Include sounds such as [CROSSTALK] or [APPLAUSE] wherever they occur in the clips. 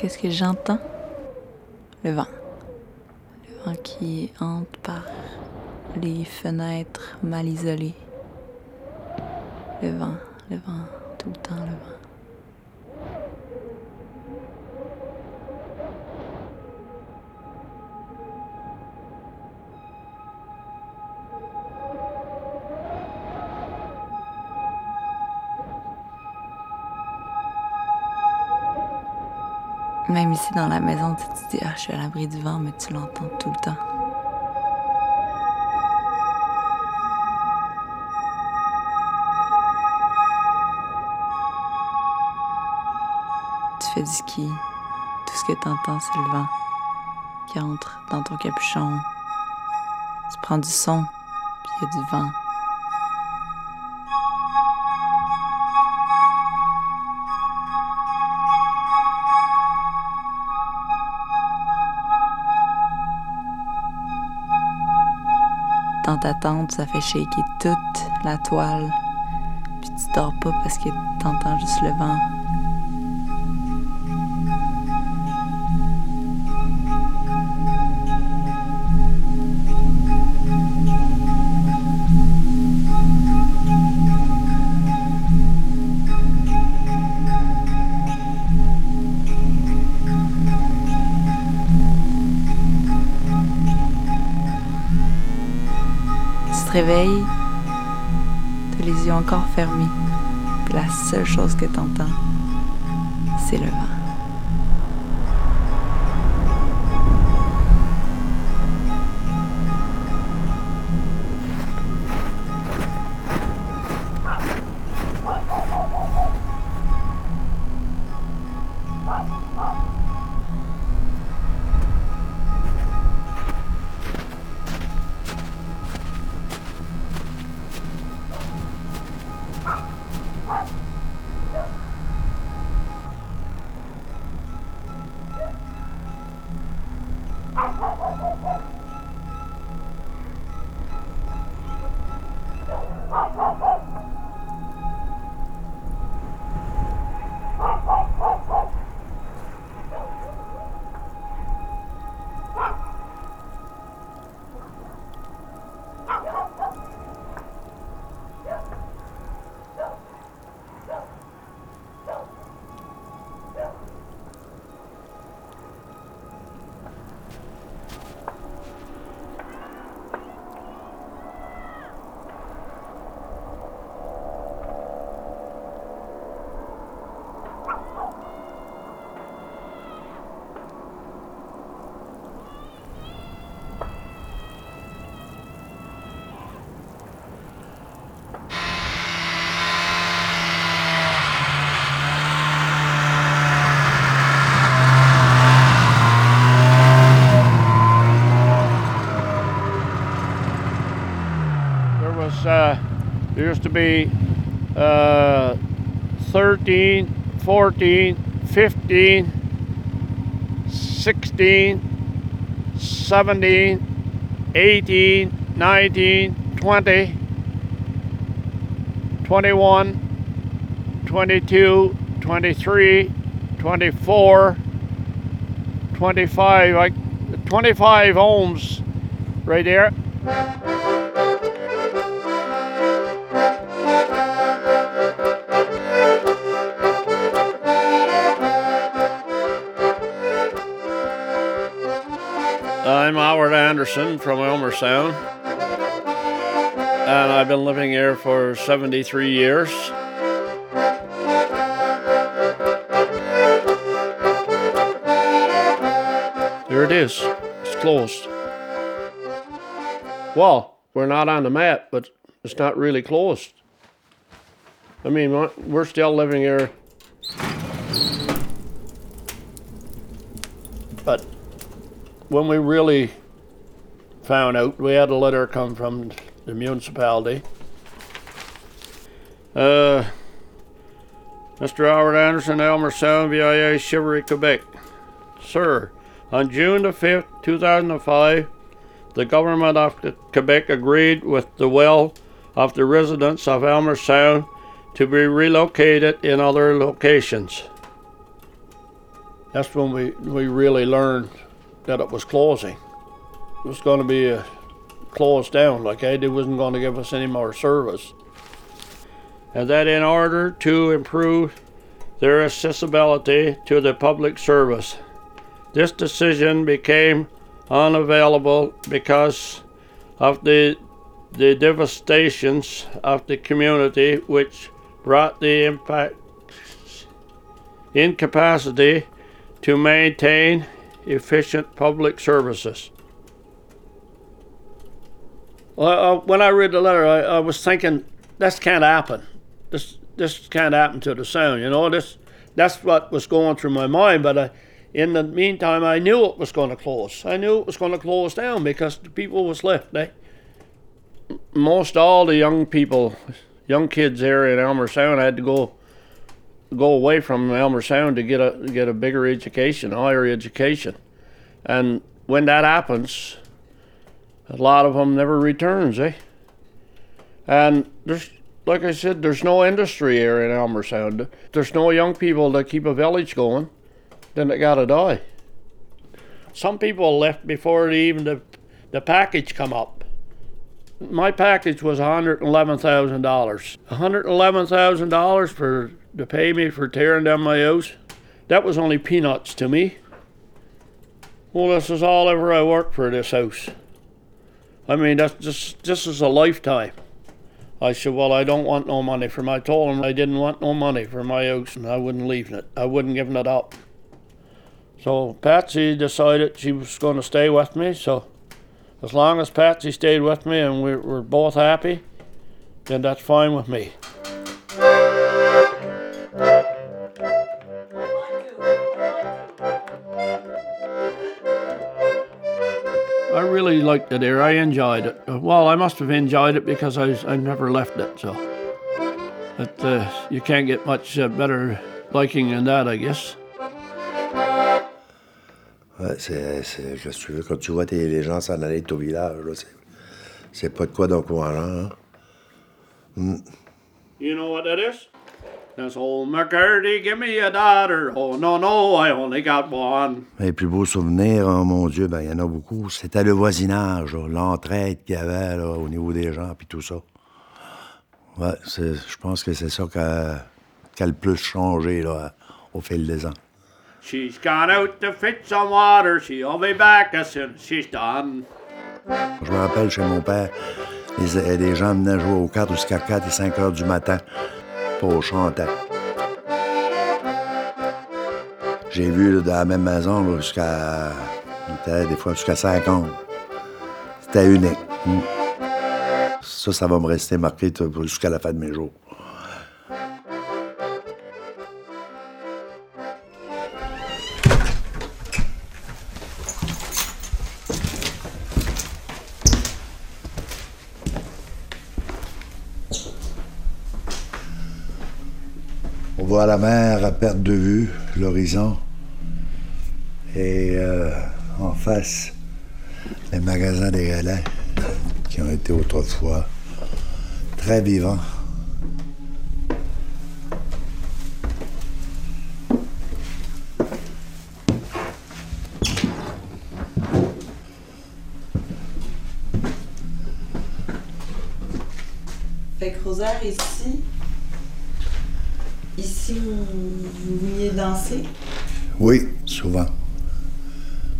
qu'est-ce que j'entends? Le vent. Le vent qui entre par les fenêtres mal isolées. Le vent, le vent, Ici dans la maison, tu te dis, ah, je suis à l'abri du vent, mais tu l'entends tout le temps. Tu fais du ski, tout ce que tu entends, c'est le vent qui entre dans ton capuchon. Tu prends du son, puis il y a du vent. Ta ça fait shaker toute la toile. Puis tu dors pas parce que t'entends juste le vent. Tu te réveilles, t'as les yeux encore fermés. La seule chose que t'entends, c'est le vent. There used to be uh, 13, 14, 15, 16, 17, 18, 19, 20, 21, 22, 23, 24, 25, like 25 ohms right there. I'm Howard Anderson from Aylmer Sound, and I've been living here for 73 years. There it is. It's closed. Well, we're not on the map, but it's not really closed. I mean, we're still living here. When we really found out, we had a letter come from the municipality. Uh, Mr. Albert Anderson, Aylmer Sound, VIA, Chevery, Quebec. Sir, on June the 5th, 2005, the government of Quebec agreed with the will of the residents of Aylmer Sound to be relocated in other locations. That's when we, we really learned that it was closing. It was going to be uh, a, closed down, like they wasn't going to give us any more service. And that in order to improve their accessibility to the public service. This decision became unavailable because of the the devastations of the community which brought the impact incapacity to maintain efficient public services. Well, uh, when I read the letter, I, I was thinking, this can't happen. This this can't happen to the sound. You know, this that's what was going through my mind. But I, in the meantime, I knew it was going to close. I knew it was going to close down because the people was left. They most all the young people, young kids there in Aylmer Sound had to go go away from Aylmer Sound to get a get a bigger education, higher education, and when that happens, a lot of them never returns, eh? And there's like I said, there's no industry here in Aylmer Sound. There's no young people that keep a village going. Then they gotta die. Some people left before even the the package come up. My package was $111,000. $111,000 for to pay me for tearing down my house. That was only peanuts to me. Well, this is all ever I worked for this house. I mean, that's just this is a lifetime. I said, Well, I don't want no money from I told him I didn't want no money for my house and I wouldn't leave it. I wouldn't give it up. So Patsy decided she was going to stay with me. So as long as Patsy stayed with me and we we're both happy, then that's fine with me. I really liked it there. I enjoyed it. Well, I must have enjoyed it because I, I never left it. So, but uh, you can't get much uh, better liking than that, I guess. Ouais, c'est, c'est, qu'est-ce que tu veux, quand tu vois tes, les gens s'en aller de ton village, là, c'est, c'est pas de quoi d'encourageant. Hein? Mm. You know what that is? Old McCurdy, give me a daughter. Oh no, no, I only got one. Les plus beaux souvenirs, oh, mon Dieu, ben il y en a beaucoup. C'était le voisinage, l'entraide qu'il y avait là, au niveau des gens, puis tout ça. Ouais, je pense que c'est ça qui a, le plus changé là, au fil des ans. She's gone out to fetch some water. She'll be back as soon as she's done. Je me rappelle chez mon père, les, les gens venaient jouer aux cartes jusqu'à 4 et 5 heures du matin J'ai vu dans la même maison jusqu'à. des fois jusqu'à 50. C'était unique. Mm. Ça, ça va me rester marqué jusqu'à la fin de mes jours. La mer à perte de vue, l'horizon. Et euh, en face, les magasins des galets qui ont été autrefois très vivants. Fait que Rosaire, ici, ici, vous, vous veniez danser. Oui, souvent.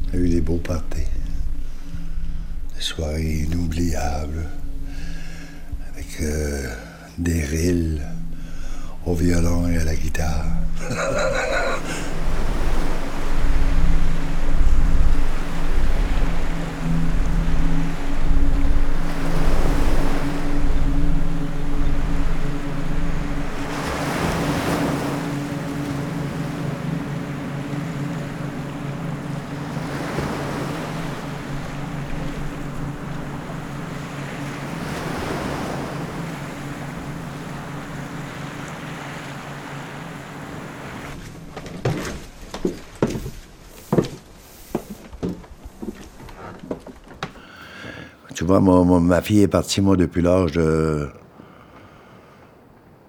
On a eu des beaux parties. Des soirées inoubliables. Avec euh, des rilles au violon et à la guitare. [LAUGHS] ma fille est partie, moi, depuis l'âge de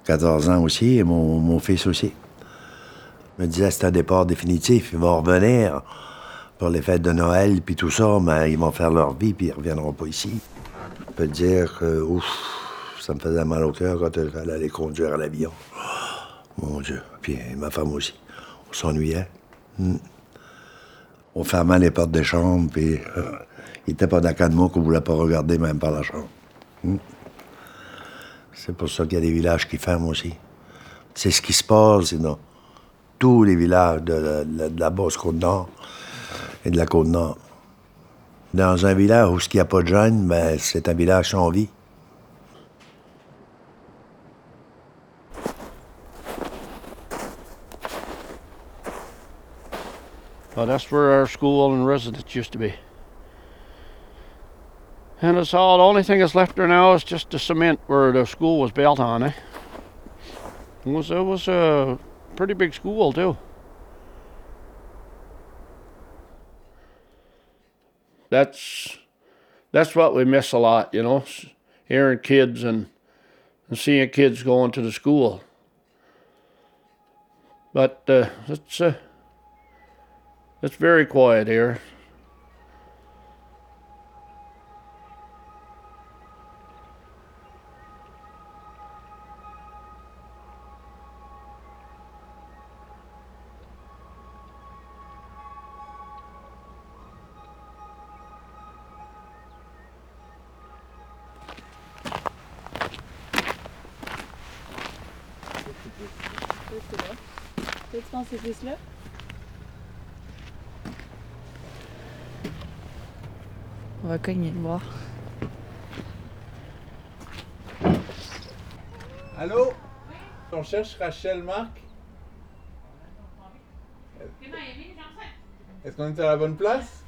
14 ans aussi, et mon, fils aussi. Je me disais, c'est un départ définitif. Ils vont revenir pour les fêtes de Noël, puis tout ça, mais ils vont faire leur vie, puis ils reviendront pas ici. Je peux te dire que, ouf, ça me faisait mal au cœur quand elle allait conduire à l'avion. Mon Dieu. Puis ma femme aussi. On s'ennuyait. Hmm. On fermait les portes des chambres, puis euh, il n'était pas d'accord de moi qu'on ne voulait pas regarder même par la chambre. Hmm. C'est pour ça qu'il y a des villages qui ferment aussi. C'est ce qui se passe dans tous les villages de, la basse Côte-Nord et de la Côte-Nord. Dans un village où il n'y a pas de jeunes, ben, c'est un village sans vie. And it's all, the only thing that's left there now is just the cement where the school was built on, eh? It was, it was a pretty big school, too. That's, that's what we miss a lot, you know, hearing kids and, and seeing kids going to the school. But uh, it's, uh, it's very quiet here. Là On va cogner le voir. Allô? On cherche Rachel Marc? Est-ce qu'on est à la bonne place?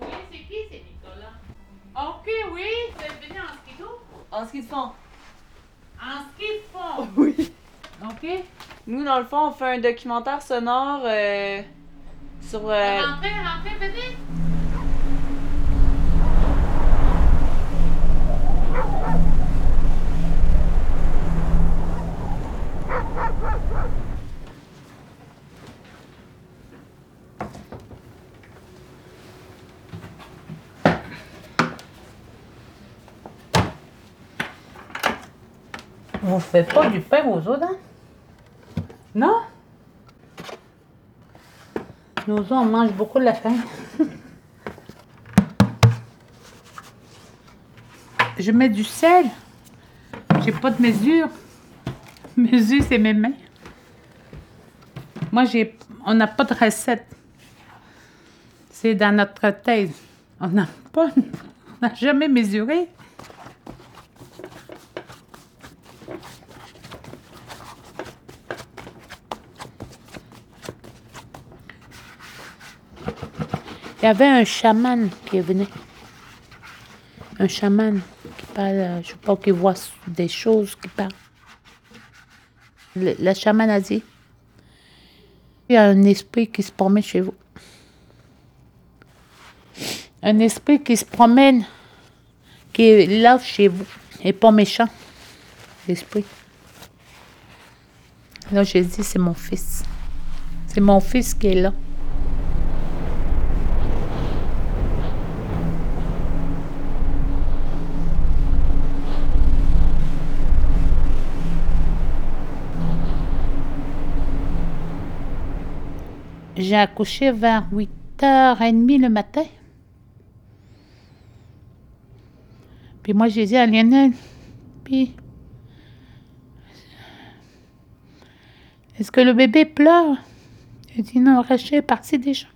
Oui, c'est qui, c'est Nicolas? Ok, oui, vous êtes venu en ski En ski de fond. En ski de fond? Oui. Ok. Nous, dans le fond, on fait un documentaire sonore euh, sur. Euh... Rentrez, rentrez, venez! Vous faites pas du pain aux autres, hein? Non? Autres, on mange beaucoup de la faim. Je mets du sel. J'ai pas de mesure. [LAUGHS] Mesure, c'est mes mains. Moi, j'ai. On n'a pas de recette. C'est dans notre tête. On n'a pas. [LAUGHS] On n'a jamais mesuré. Il y avait un chaman qui venu. Un chaman qui parle, je sais pas, qui voit des choses, qui parle. Le, la chaman a dit il y a un esprit qui se promène chez vous. Un esprit qui se promène, qui est là chez vous, et pas méchant, l'esprit. Là, j'ai dit, c'est mon fils. C'est mon fils qui est là. J'ai accouché vers 8h30 le matin. Puis moi, j'ai dit à Lionel, puis, est-ce que le bébé pleure? Il dit non, Rachel est parti déjà.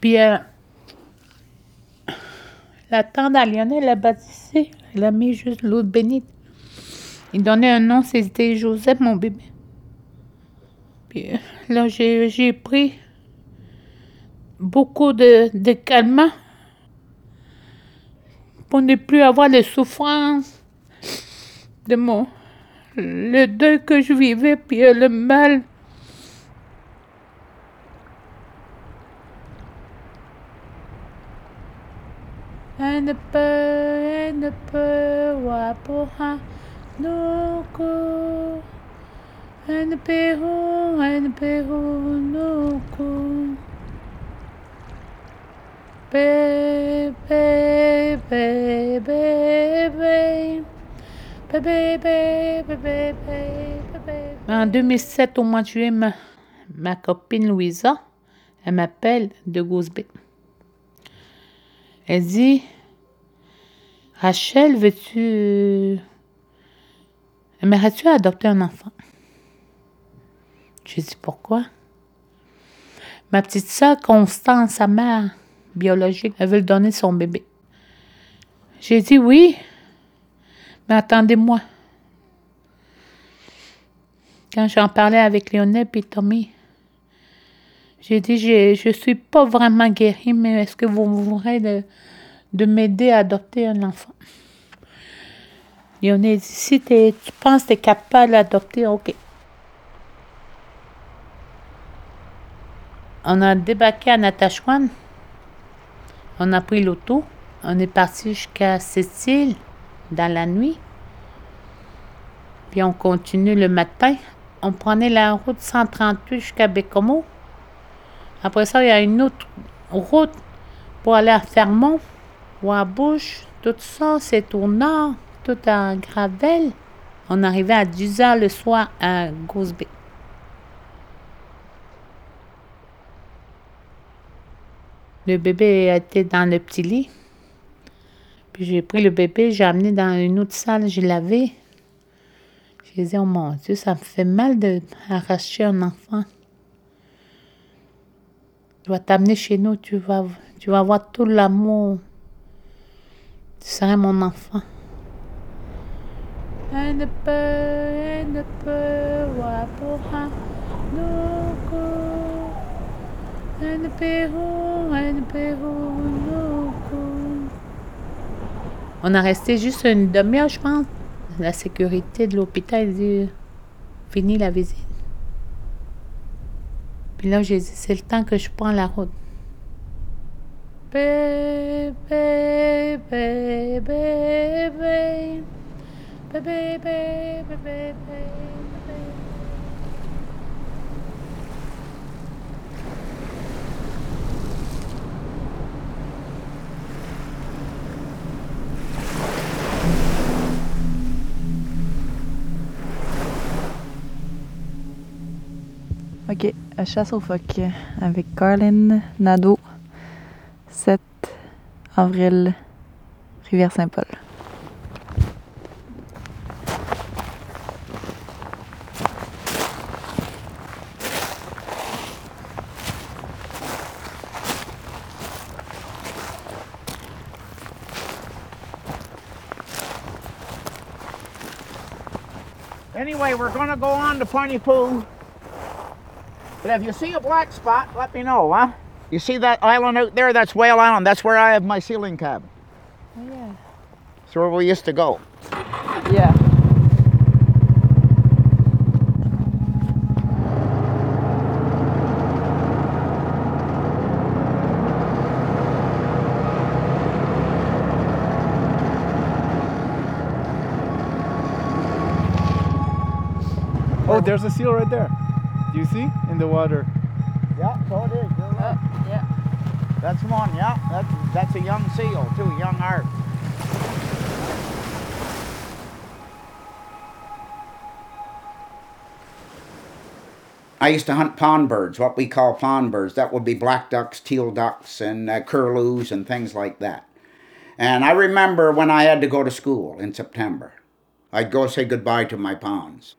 Puis, euh, la tante à Lionel, elle a baptisé, elle a mis juste l'eau bénite. Il donnait un nom, c'était Joseph, mon bébé là, j'ai pris beaucoup de, de pour ne plus avoir les souffrances de mon le deuil que je vivais puis le mal. Un peu un peu Noko. En 2007, au mois de juillet, ma, copine Louisa, elle m'appelle de Goosebay. Elle dit Rachel, veux-tu. Euh, aimerais-tu adopter un enfant j'ai dit Pourquoi? Ma petite soeur Constance, sa mère biologique, elle veut lui donner son bébé. J'ai dit Oui, mais attendez-moi. Quand j'en parlais avec Lionel et Tommy, j'ai dit, je ne suis pas vraiment guérie, mais est-ce que vous voudrez de, de m'aider à adopter un enfant? Lionel dit, si tu penses que tu es capable d'adopter, OK. On a débarqué à Natashwan. On a pris l'auto. On est parti jusqu'à Cécile dans la nuit. Puis on continue le matin. On prenait la route 138 jusqu'à Bécomo. Après ça, il y a une autre route pour aller à Fermont ou à Bouche. Tout ça, c'est au nord, tout en gravel. On arrivait à 10 heures le soir à Goose Le bébé était dans le petit lit. Puis j'ai pris le bébé, j'ai amené dans une autre salle, j'ai lavé. J'ai dit, oh mon Dieu, ça me fait mal d'arracher un enfant. Je vais t'amener chez nous, tu vas, tu vas voir tout l'amour. Tu serais mon enfant. On a resté juste une demi-heure, je pense. La sécurité de l'hôpital dit fini la visite. Puis là, j'ai dit c'est le temps que je prends la route. Bébé, bébé, bébé. Chasse aux phoques avec Carlin Nadeau, 7 avril, Rivière-Saint-Paul. Anyway, we're to go on to Pontypool. But if you see a black spot, let me know, huh? You see that island out there? That's Whale Island. That's where I have my sealing cabin. Oh, yeah. That's where we used to go. Yeah. Oh, there's a seal right there. Do you see? In the water. Yeah, so it is. You're right. yeah. That's one, yeah. That's, that's a young seal, too, young art. I used to hunt pond birds, what we call pond birds. That would be black ducks, teal ducks, and uh, curlews and things like that. And I remember when I had to go to school in September, I'd go say goodbye to my ponds.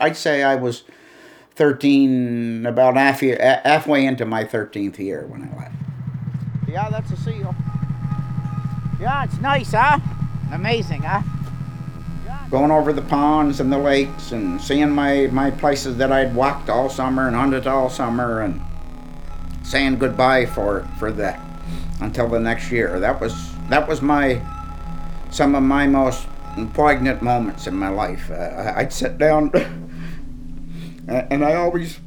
I'd say I was 13, about half year, halfway into my 13th year when I left. Yeah, that's a seal. Yeah, it's nice, huh? Amazing, huh? Going over the ponds and the lakes and seeing my, my places that I'd walked all summer and hunted all summer and saying goodbye for for that until the next year. That was that was my some of my most poignant moments in my life. Uh, I'd sit down and I always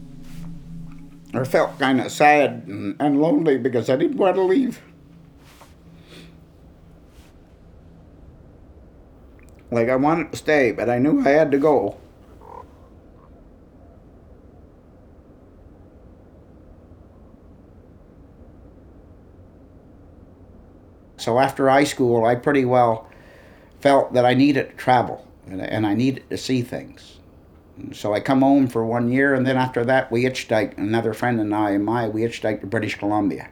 I felt kind of sad and, and lonely because I didn't want to leave. Like I wanted to stay, but I knew I had to go. So after high school, I pretty well felt that I needed to travel and, and I needed to see things. So I come home for one year, and then after that, we hitchhiked. Another friend and I, and my, we hitchhiked to British Columbia,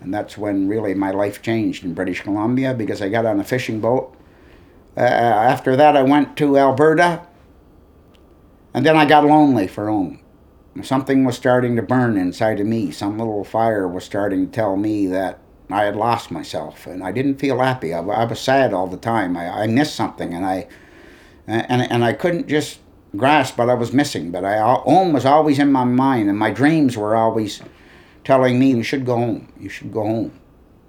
and that's when really my life changed in British Columbia because I got on a fishing boat. Uh, after that, I went to Alberta, and then I got lonely for home. Something was starting to burn inside of me. Some little fire was starting to tell me that I had lost myself, and I didn't feel happy. I, I was sad all the time. I, I missed something, and I and and I couldn't just grasp what I was missing. But I home was always in my mind, and my dreams were always telling me, "You should go home. You should go home."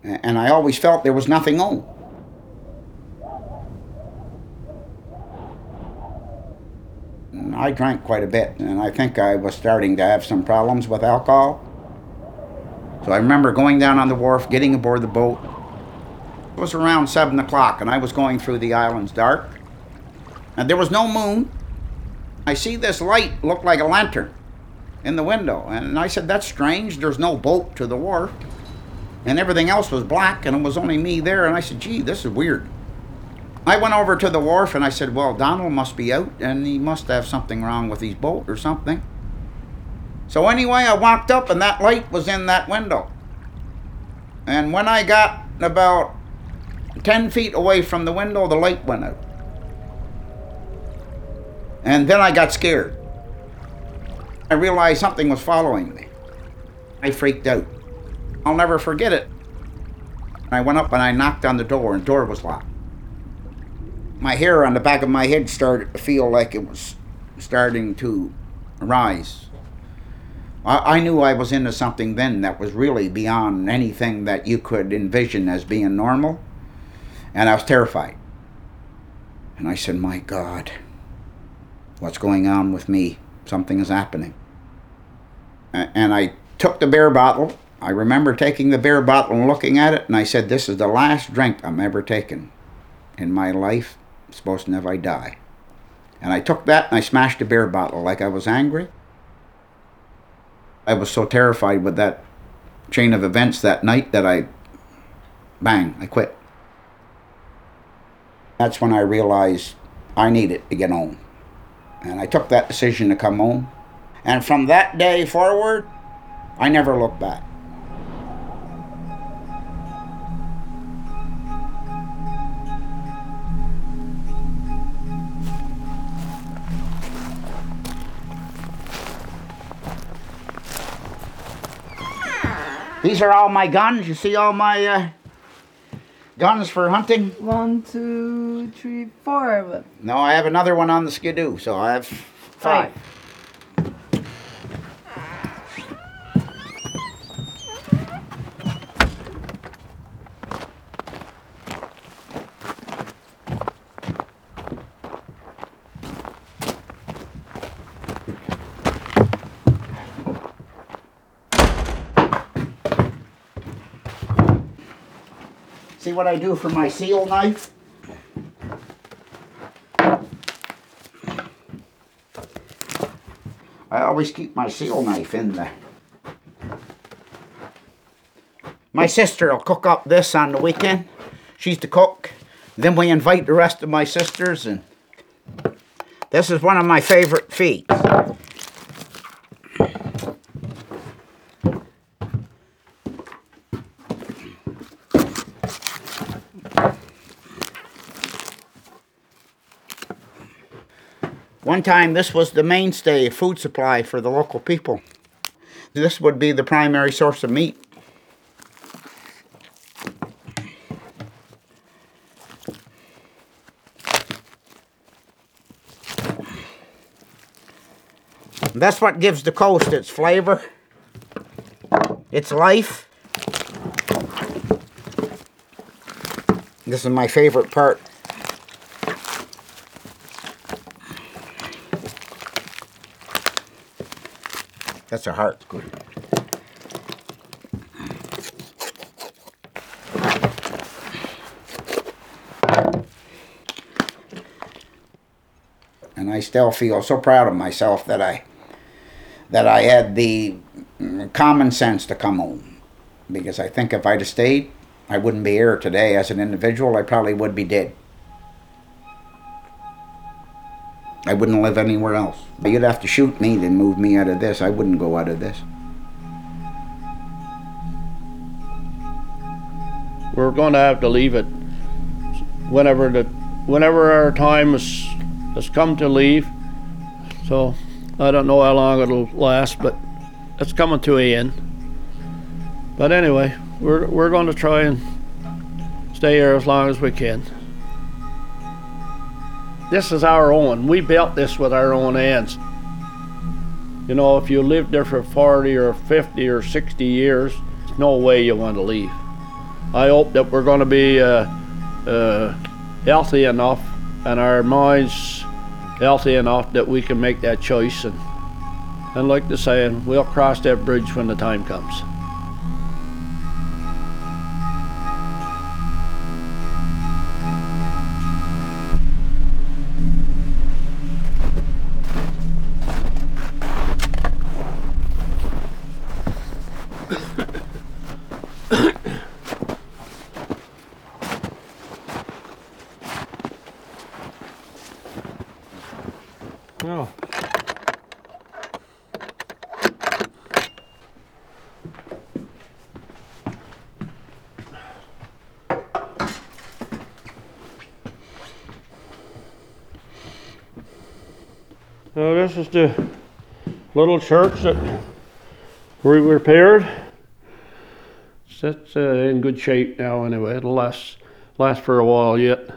And I always felt there was nothing home. I drank quite a bit, and I think I was starting to have some problems with alcohol. So I remember going down on the wharf, getting aboard the boat. It was around 7 o'clock, and I was going through the islands dark. And there was no moon. I see this light look like a lantern in the window. And I said, That's strange. There's no boat to the wharf. And everything else was black, and it was only me there. And I said, Gee, this is weird. I went over to the wharf and I said, Well, Donald must be out and he must have something wrong with his boat or something. So, anyway, I walked up and that light was in that window. And when I got about 10 feet away from the window, the light went out. And then I got scared. I realized something was following me. I freaked out. I'll never forget it. I went up and I knocked on the door, and the door was locked my hair on the back of my head started to feel like it was starting to rise. I, I knew I was into something then that was really beyond anything that you could envision as being normal, and I was terrified. And I said, My God, what's going on with me? Something is happening. And I took the beer bottle. I remember taking the beer bottle and looking at it, and I said, This is the last drink I'm ever taking in my life I'm supposed to never die. And I took that and I smashed the beer bottle like I was angry. I was so terrified with that chain of events that night that I, bang, I quit. That's when I realized I needed to get home. And I took that decision to come home. And from that day forward, I never looked back. These are all my guns. You see all my uh, guns for hunting? One, two, three, four. No, I have another one on the skidoo, so I have five. five. See what I do for my seal knife? I always keep my seal knife in there. My sister will cook up this on the weekend. She's the cook. Then we invite the rest of my sisters, and this is one of my favorite feeds. One time, this was the mainstay food supply for the local people. This would be the primary source of meat. That's what gives the coast its flavor, its life. This is my favorite part. That's a heart. Good. And I still feel so proud of myself that I that I had the common sense to come home. Because I think if I'd have stayed, I wouldn't be here today as an individual. I probably would be dead. I wouldn't live anywhere else. You'd have to shoot me to move me out of this. I wouldn't go out of this. We're going to have to leave it whenever the whenever our time has has come to leave. So I don't know how long it'll last, but it's coming to an end. But anyway, we're we're going to try and stay here as long as we can. This is our own. We built this with our own hands. You know, if you lived there for 40 or 50 or 60 years, there's no way you want to leave. I hope that we're going to be uh, uh, healthy enough and our minds healthy enough that we can make that choice. And, and like the saying, we'll cross that bridge when the time comes. Little church that we repaired. It's uh, in good shape now anyway. It'll last last for a while yet.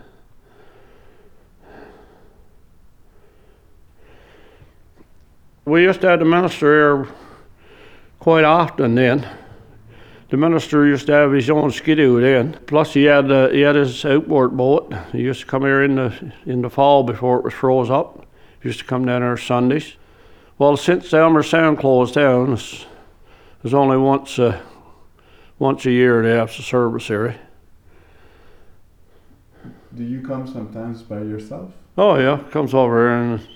we used to have the minister here quite often then. The minister used to have his own skidoo then. Plus, he had uh, he had his outboard boat. He used to come here in the in the fall before it was froze up. He used to come down here Sundays. Well, since Aylmer Sound closed down, it's, there's only once uh, once a year they have the service here. Do you come sometimes by yourself? Oh yeah, comes over here and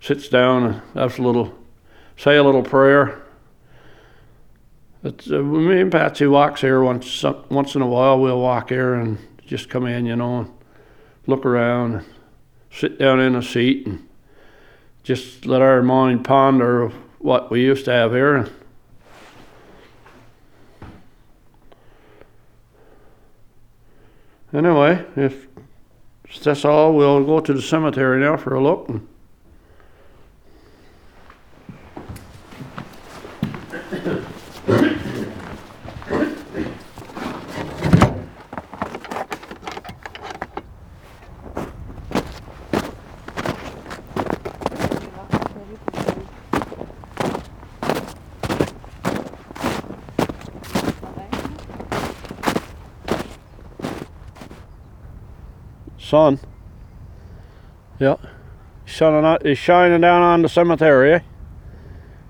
sits down and has a little, say a little prayer. It's, uh, me and Patsy walks here once once in a while. We'll walk here and just come in, you know, and look around, and sit down in a seat, and just let our mind ponder what we used to have here. Anyway, if that's all, we'll go to the cemetery now for a look. [COUGHS] [COUGHS] And sun. Yeah. Shining out, he's shining down on the cemetery, eh?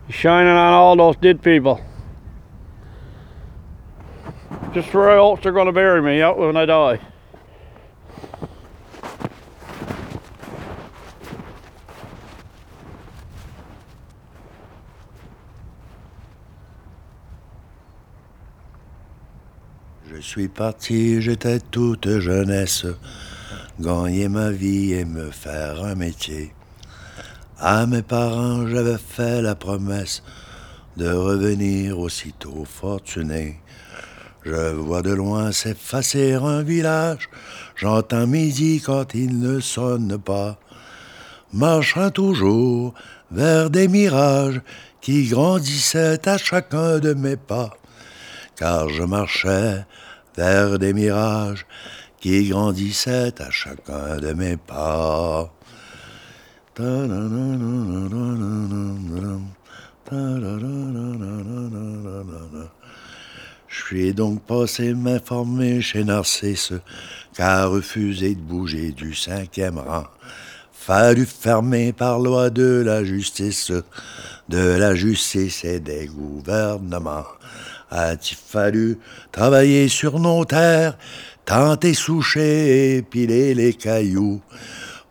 He's shining on all those dead people. Just where else they're gonna bury me out when I die. Je suis parti, j'étais toute jeunesse. Gagner ma vie et me faire un métier. À mes parents, j'avais fait la promesse de revenir aussitôt fortuné. Je vois de loin s'effacer un village, j'entends midi quand il ne sonne pas, marchant toujours vers des mirages qui grandissaient à chacun de mes pas, car je marchais vers des mirages qui grandissait à chacun de mes pas. Je suis donc passé m'informer chez Narcisse, car refusé de bouger du cinquième rang. Fallu fermer par loi de la justice, de la justice et des gouvernements. A-t-il fallu travailler sur nos terres tenter soucher et les cailloux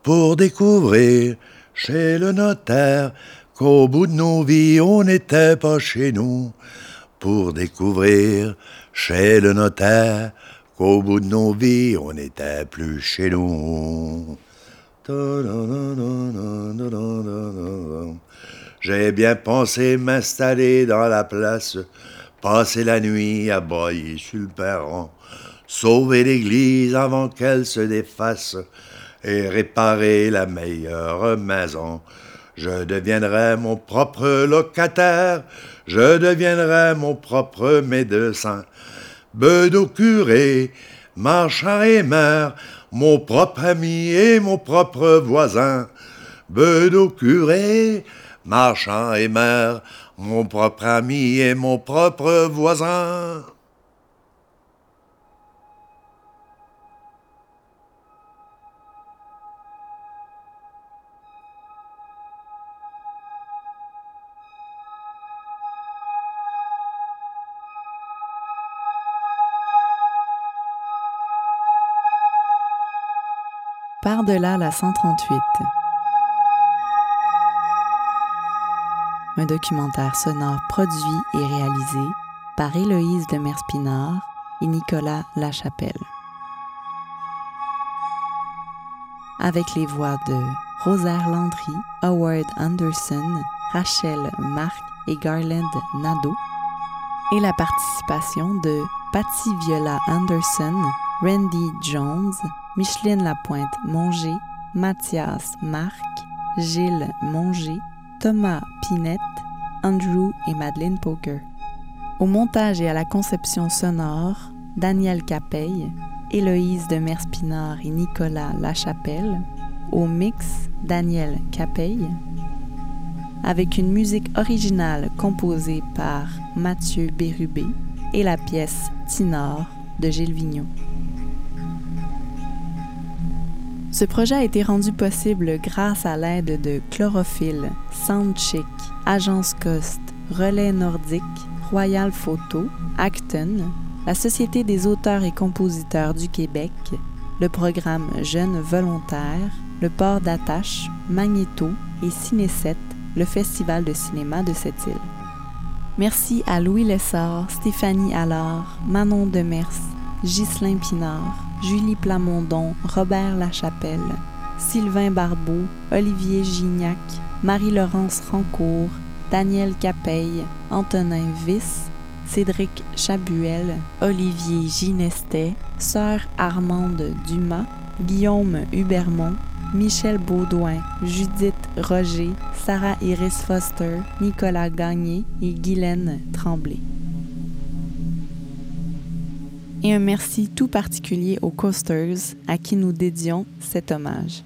pour découvrir chez le notaire qu'au bout de nos vies on n'était pas chez nous pour découvrir chez le notaire qu'au bout de nos vies, on n'était plus chez nous. J'ai bien pensé m'installer dans la place, passer la nuit à broyer sur le perron, sauver l'église avant qu'elle se défasse et réparer la meilleure maison. Je deviendrai mon propre locataire, je deviendrai mon propre médecin. Bedeau curé, marchand et mère, mon propre ami et mon propre voisin. Bedeau curé, marchand et mère, mon propre ami et mon propre voisin. Par-delà la 138. Un documentaire sonore produit et réalisé par Héloïse de Merspinard et Nicolas Lachapelle. Avec les voix de Rosaire Landry, Howard Anderson, Rachel Marc et Garland Nadeau, et la participation de Patty Viola Anderson, Randy Jones, Micheline Lapointe Monger, Mathias Marc, Gilles Monger, Thomas Pinette, Andrew et Madeleine Poker. Au montage et à la conception sonore, Daniel Capeille, Héloïse de Merspinard et Nicolas Lachapelle. Au mix, Daniel Capeille. Avec une musique originale composée par Mathieu Bérubé et la pièce Tinor de Gilles Vigneault. Ce projet a été rendu possible grâce à l'aide de Chlorophylle, Soundchick, Agence Cost, Relais Nordique, Royal Photo, Acton, la Société des auteurs et compositeurs du Québec, le programme Jeunes volontaires, le port d'attache, Magnéto et Ciné7, le festival de cinéma de cette île. Merci à Louis Lessard, Stéphanie Allard, Manon Demers, Ghislain Pinard, Julie Plamondon, Robert Lachapelle, Sylvain Barbeau, Olivier Gignac, Marie-Laurence Rancourt, Daniel Capeille, Antonin Viss, Cédric Chabuel, Olivier Ginestet, Sœur Armande Dumas, Guillaume Hubermont, Michel Baudouin, Judith Roger, Sarah Iris Foster, Nicolas Gagné et Guylaine Tremblay. Et un merci tout particulier aux Coasters à qui nous dédions cet hommage.